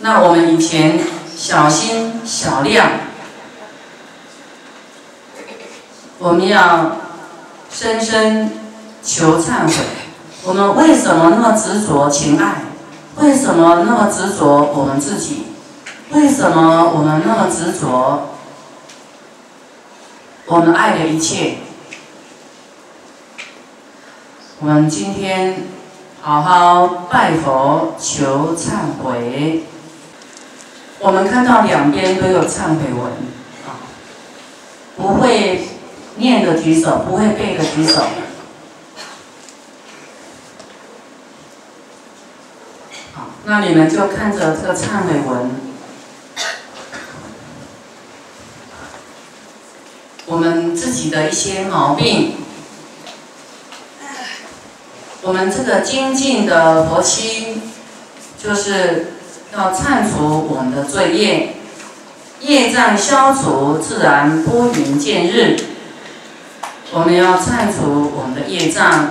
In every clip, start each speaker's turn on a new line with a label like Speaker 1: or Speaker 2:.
Speaker 1: 那我们以前小心小量，我们要深深求忏悔。我们为什么那么执着情爱？为什么那么执着我们自己？为什么我们那么执着我们爱的一切？我们今天好好拜佛求忏悔。我们看到两边都有忏悔文，啊，不会念的举手，不会背的举手。那你们就看着这个忏悔文，我们自己的一些毛病，我们这个精进的佛期，就是要忏除我们的罪业，业障消除，自然拨云见日。我们要忏除我们的业障，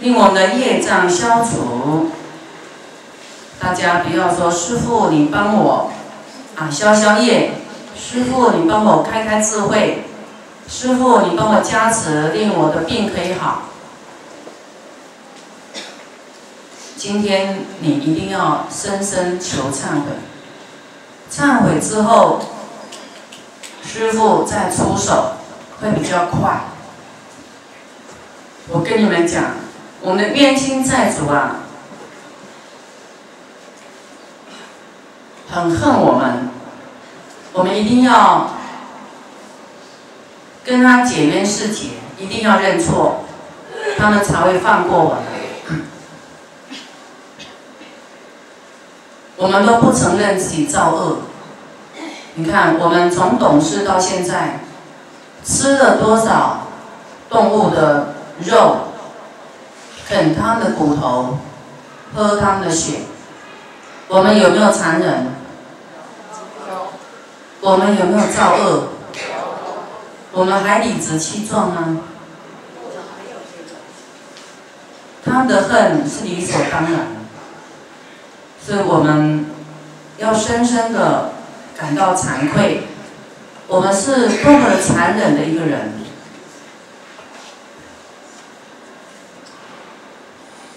Speaker 1: 令我们的业障消除。大家不要说师傅，你帮我啊消消业；师傅，你帮我开开智慧；师傅，你帮我加持，令我的病可以好。今天你一定要深深求忏悔，忏悔之后，师傅再出手会比较快。我跟你们讲，我们的冤亲债主啊。很恨我们，我们一定要跟他解冤释结，一定要认错，他们才会放过我们。我们都不承认自己造恶，你看，我们从懂事到现在，吃了多少动物的肉，啃它的骨头，喝它的血，我们有没有残忍？我们有没有造恶？我们还理直气壮吗？他的恨是理所当然，所以我们要深深的感到惭愧。我们是多么的残忍的一个人。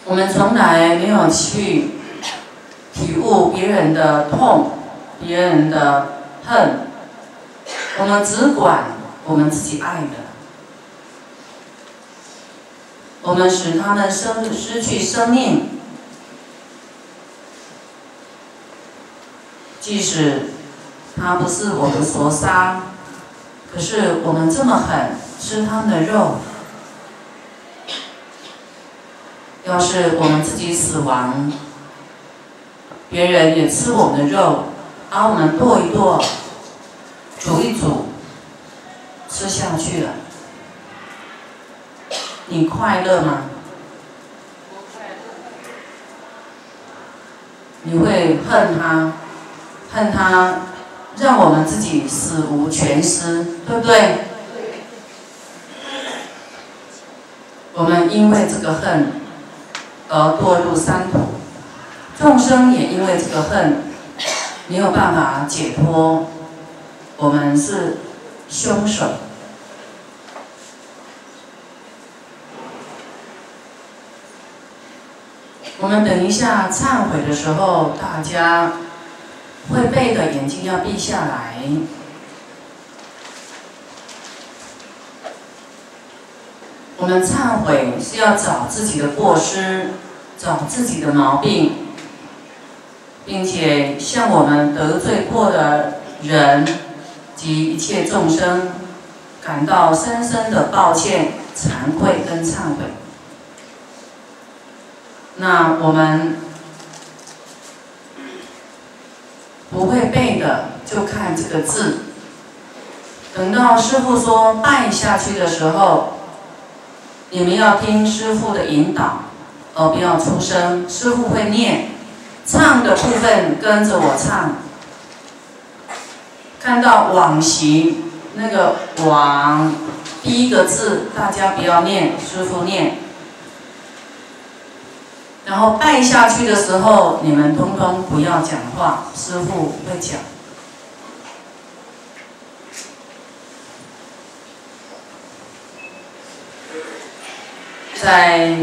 Speaker 1: 我们从来没有去体悟别人的痛，别人的。恨，我们只管我们自己爱的，我们使他们生失去生命，即使他不是我们所杀，可是我们这么狠吃他们的肉，要是我们自己死亡，别人也吃我们的肉。把我们剁一剁，煮一煮，吃下去了，你快乐吗？你会恨他，恨他，让我们自己死无全尸，对不对？我们因为这个恨而堕入三途，众生也因为这个恨。没有办法解脱，我们是凶手。我们等一下忏悔的时候，大家会背的眼睛要闭下来。我们忏悔是要找自己的过失，找自己的毛病。并且向我们得罪过的人及一切众生感到深深的抱歉、惭愧跟忏悔。那我们不会背的，就看这个字。等到师傅说拜下去的时候，你们要听师傅的引导，而不要出声。师傅会念。唱的部分跟着我唱，看到往昔那个往第一个字，大家不要念，师傅念。
Speaker 2: 然后拜下去的时候，你们通通不要讲话，师傅会讲。在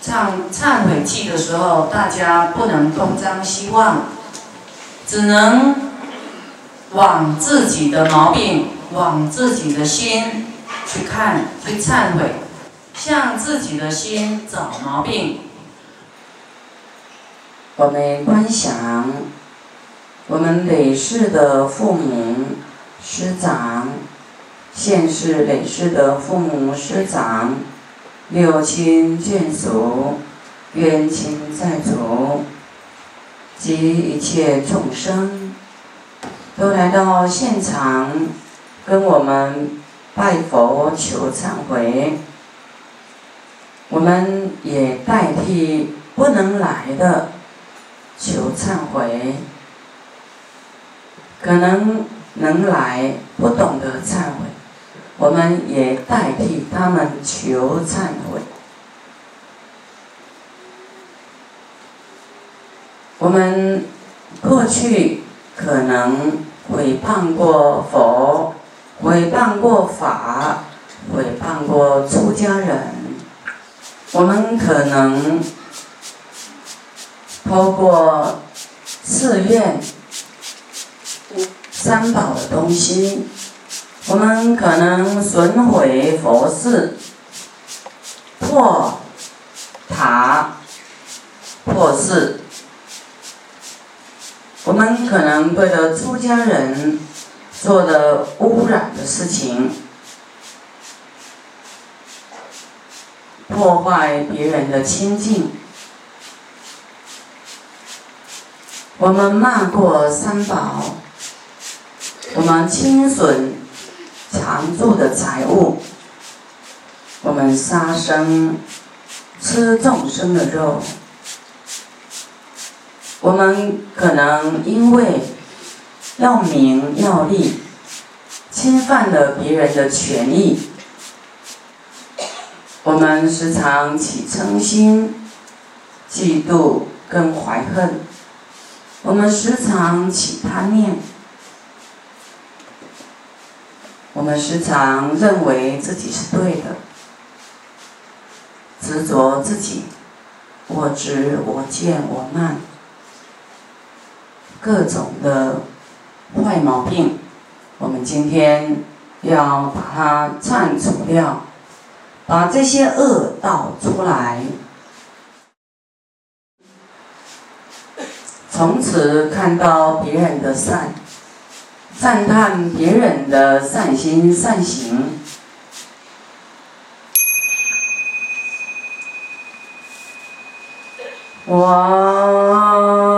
Speaker 2: 唱忏悔记的时候，大家不能东张西望，只能往自己的毛病、往自己的心去看、去忏悔。向自己的心找毛病。
Speaker 1: 我们观想，我们累世的父母师长，现世累世的父母师长，六亲眷属、冤亲债主及一切众生，都来到现场，跟我们拜佛求忏悔。我们也代替不能来的求忏悔，可能能来不懂得忏悔，我们也代替他们求忏悔。我们过去可能毁谤过佛，毁谤过法，毁谤过出家人。我们可能偷过寺院三宝的东西，我们可能损毁佛寺、破塔、破寺，我们可能对着出家人做的污染的事情。破坏别人的清净，我们骂过三宝，我们侵损常住的财物，我们杀生吃众生的肉，我们可能因为要名要利，侵犯了别人的权益。我们时常起嗔心、嫉妒跟怀恨；我们时常起贪念；我们时常认为自己是对的，执着自己，我执、我见、我慢，各种的坏毛病，我们今天要把它铲除掉。把这些恶道出来，从此看到别人的善，赞叹别人的善心善行，我。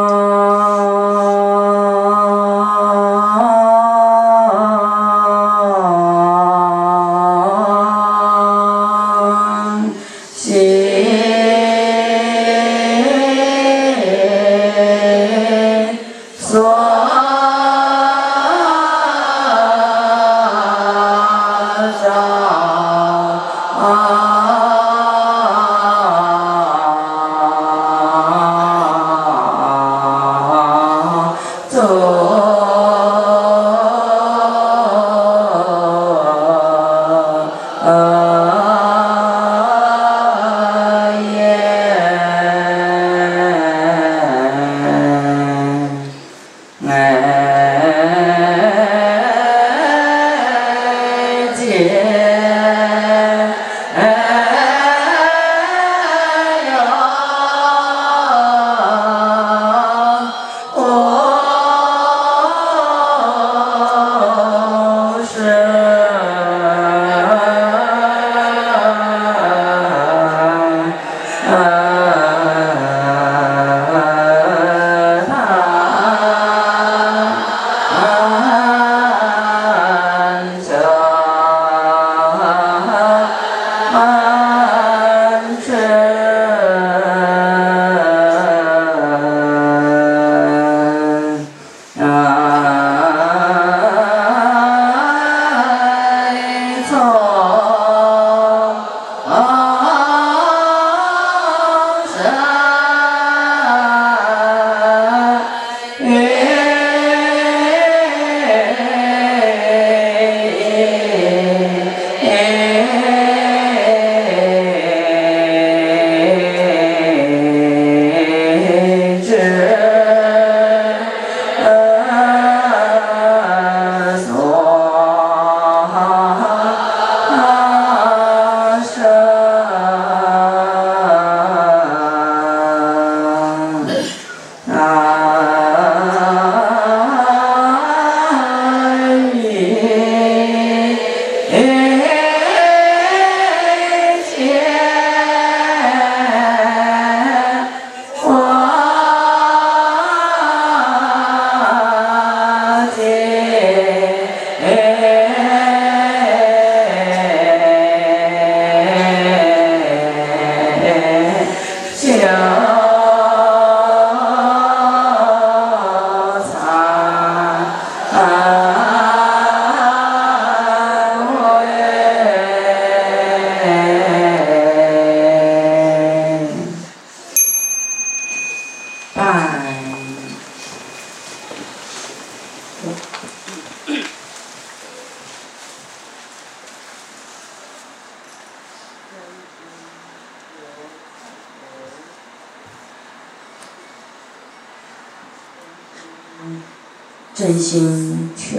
Speaker 3: 真心求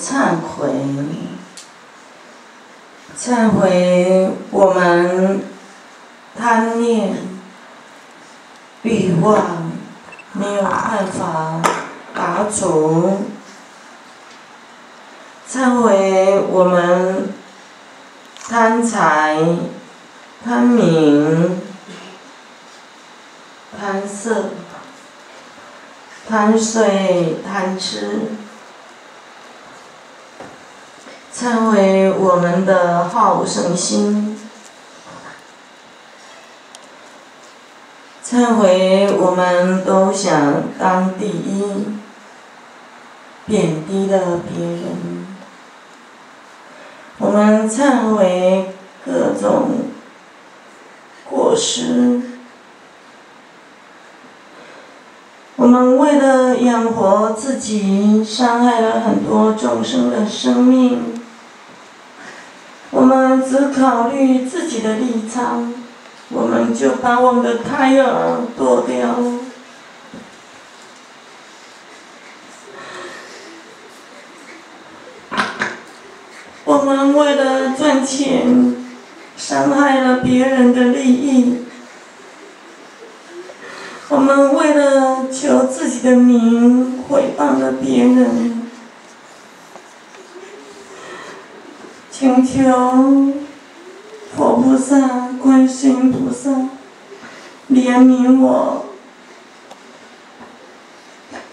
Speaker 3: 忏悔，忏悔我们贪念、欲望没有办法拔除，忏悔我们贪财、贪名、贪色。贪睡贪吃，忏悔我们的好胜心，忏悔我们都想当第一，贬低了别人，我们忏悔各种过失。我们为了养活自己，伤害了很多众生的生命。我们只考虑自己的立场，我们就把我们的胎儿剁掉。我们为了赚钱，伤害了别人的利益。我们为了求自己的名，毁谤了别人，请求佛菩萨、观世音菩萨怜悯我，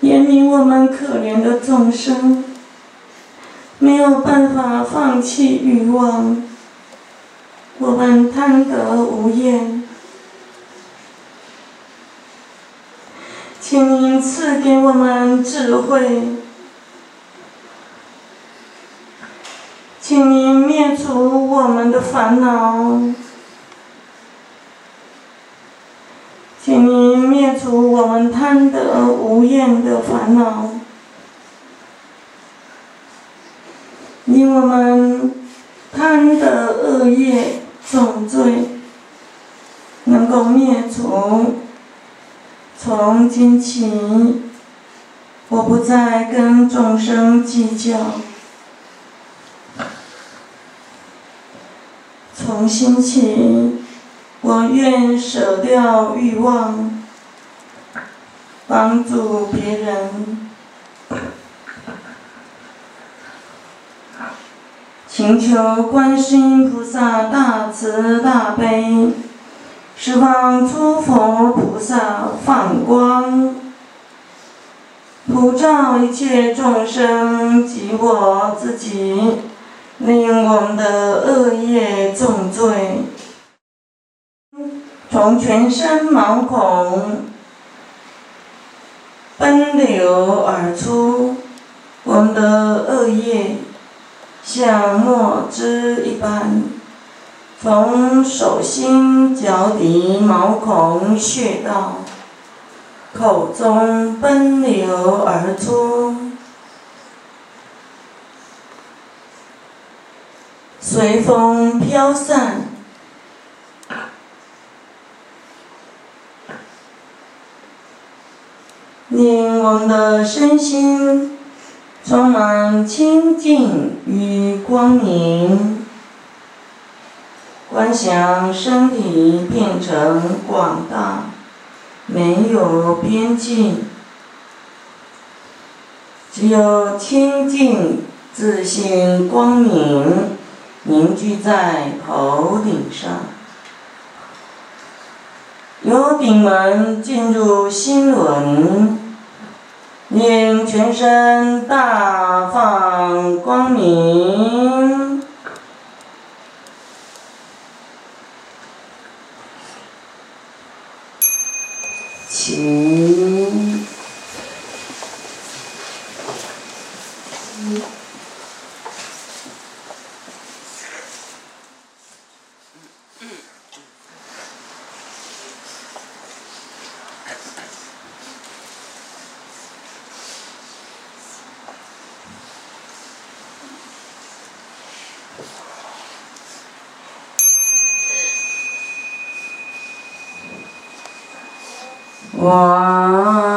Speaker 3: 怜悯我们可怜的众生，没有办法放弃欲望，我们贪得无厌。请您赐给我们智慧，请您灭除我们的烦恼，请您灭除我们贪得无厌的烦恼，令我们贪得恶业重罪能够灭除。从今起，我不再跟众生计较。从今起，我愿舍掉欲望，帮助别人，请求观世音菩萨大慈大悲。十方诸佛菩萨放光，普照一切众生及我自己，令我们的恶业重罪从全身毛孔奔流而出，我们的恶业像墨汁一般。从手心、脚底、毛孔、穴道、口中奔流而出，随风飘散，令我们的身心充满清净与光明。观想身体变成广大，没有边际，只有清净、自信、光明凝聚在头顶上，由顶门进入心轮，令全身大放光明。起。
Speaker 1: Wow.